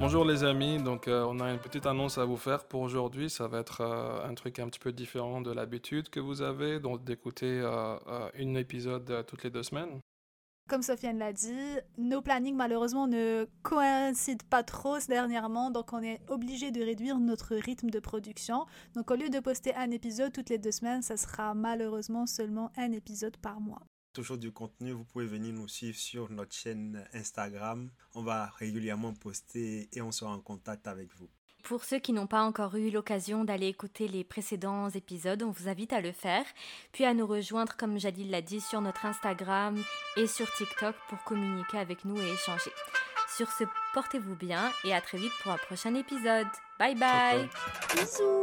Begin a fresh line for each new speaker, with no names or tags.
Bonjour les amis, donc euh, on a une petite annonce à vous faire pour aujourd'hui. Ça va être euh, un truc un petit peu différent de l'habitude que vous avez, donc d'écouter euh, un épisode toutes les deux semaines.
Comme Sofiane l'a dit, nos plannings malheureusement ne coïncident pas trop dernièrement, donc on est obligé de réduire notre rythme de production. Donc au lieu de poster un épisode toutes les deux semaines, ça sera malheureusement seulement un épisode par mois
toujours du contenu, vous pouvez venir nous suivre sur notre chaîne Instagram. On va régulièrement poster et on sera en contact avec vous.
Pour ceux qui n'ont pas encore eu l'occasion d'aller écouter les précédents épisodes, on vous invite à le faire, puis à nous rejoindre, comme Jadil l'a dit, sur notre Instagram et sur TikTok pour communiquer avec nous et échanger. Sur ce, portez-vous bien et à très vite pour un prochain épisode. Bye bye.
Bisous.